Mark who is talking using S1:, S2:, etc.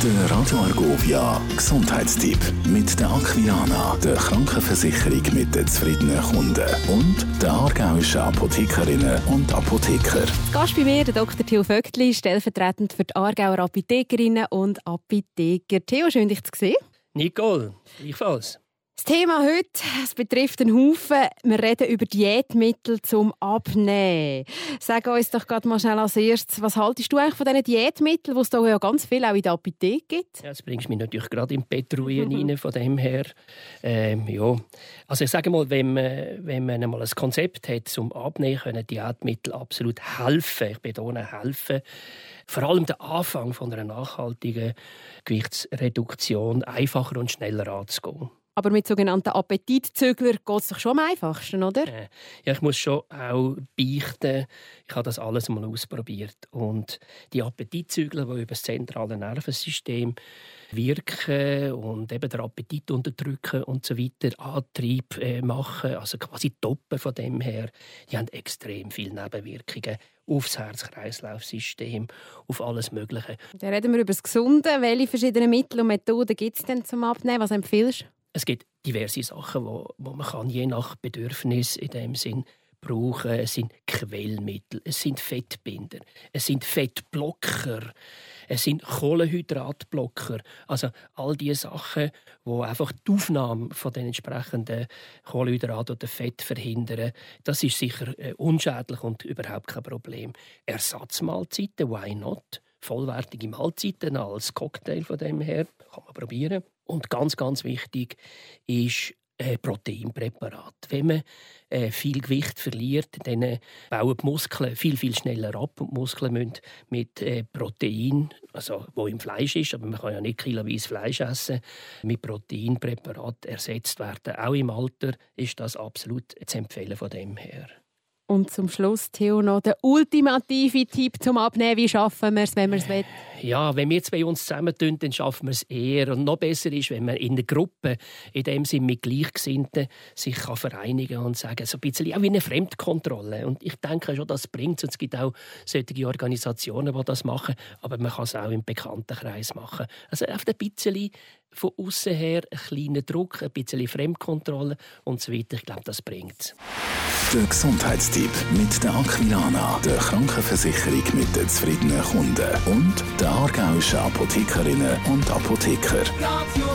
S1: Der Radio Argovia Gesundheitstipp mit der Aquilana, der Krankenversicherung mit den zufriedenen Kunden und der aargauischen Apothekerinnen und Apotheker.
S2: Gast bei mir, der Dr. Theo Vögtli, stellvertretend für die Aargauer Apothekerinnen und Apotheker. Theo, schön dich zu sehen.
S3: Nicole, gleichfalls.
S2: Das Thema heute es betrifft einen Haufen. Wir reden über Diätmittel zum Abnehmen. Sag uns doch gerade mal schnell als erstes, was haltest du eigentlich von diesen Diätmitteln, die es da ja ganz viel auch in der Apotheke gibt?
S3: Ja, das bringst mich natürlich gerade in Petruien rein, von dem her. Ähm, ja. Also ich sage mal, wenn man, wenn man einmal ein Konzept hat zum Abnehmen, können Diätmittel absolut helfen. Ich betone helfen. Vor allem der Anfang von einer nachhaltigen Gewichtsreduktion einfacher und schneller anzugehen.
S2: Aber mit sogenannten Appetitzügler geht es doch schon am einfachsten, oder?
S3: Äh, ja, ich muss schon auch beichten, ich habe das alles mal ausprobiert. Und die Appetitzügler, die über das zentrale Nervensystem wirken und eben den Appetit unterdrücken und so weiter, Antrieb äh, machen, also quasi toppen von dem her, die haben extrem viele Nebenwirkungen aufs Herz-Kreislauf-System, auf alles Mögliche.
S2: Dann reden wir über das Gesunde. Welche verschiedenen Mittel und Methoden gibt es denn zum Abnehmen? Was empfiehlst du?
S3: Es gibt diverse Sachen, wo, wo man kann, je nach Bedürfnis in dem Sinn brauchen. Es sind Quellmittel, es sind Fettbinder, es sind Fettblocker, es sind Kohlenhydratblocker. Also all diese Sachen, wo einfach die Aufnahme von den entsprechenden Kohlenhydraten oder Fett verhindern. Das ist sicher äh, unschädlich und überhaupt kein Problem. Ersatzmahlzeiten, why not? Vollwertige Mahlzeiten als Cocktail von dem her kann man probieren. Und ganz, ganz wichtig ist äh, Proteinpräparat. Wenn man äh, viel Gewicht verliert, dann äh, bauen die Muskeln viel, viel schneller ab. Und die Muskeln müssen mit äh, Protein, also wo im Fleisch ist, aber man kann ja nicht kiloweise Fleisch essen, mit Proteinpräparat ersetzt werden. Auch im Alter ist das absolut zu empfehlen von dem her.
S2: Und zum Schluss, Theo, noch der ultimative Tipp zum Abnehmen. Wie schaffen wir es, wenn wir es wollen?
S3: Ja, wenn wir zwei uns zusammentun, dann schaffen wir es eher. Und noch besser ist, wenn man in der Gruppe, in dem Sinne mit Gleichgesinnten, sich kann vereinigen und sagen, so ein bisschen auch wie eine Fremdkontrolle. Und ich denke schon, das bringt es. Es gibt auch solche Organisationen, die das machen. Aber man kann es auch im Bekanntenkreis machen. Also einfach ein bisschen von außen her einen kleinen Druck, ein bisschen Fremdkontrolle und so weiter. Ich glaube, das bringt es.
S1: Der Gesundheitstipp mit der Aquilana, der Krankenversicherung mit den zufriedenen Kunden und der aargauischen Apothekerinnen und Apotheker.
S4: Radio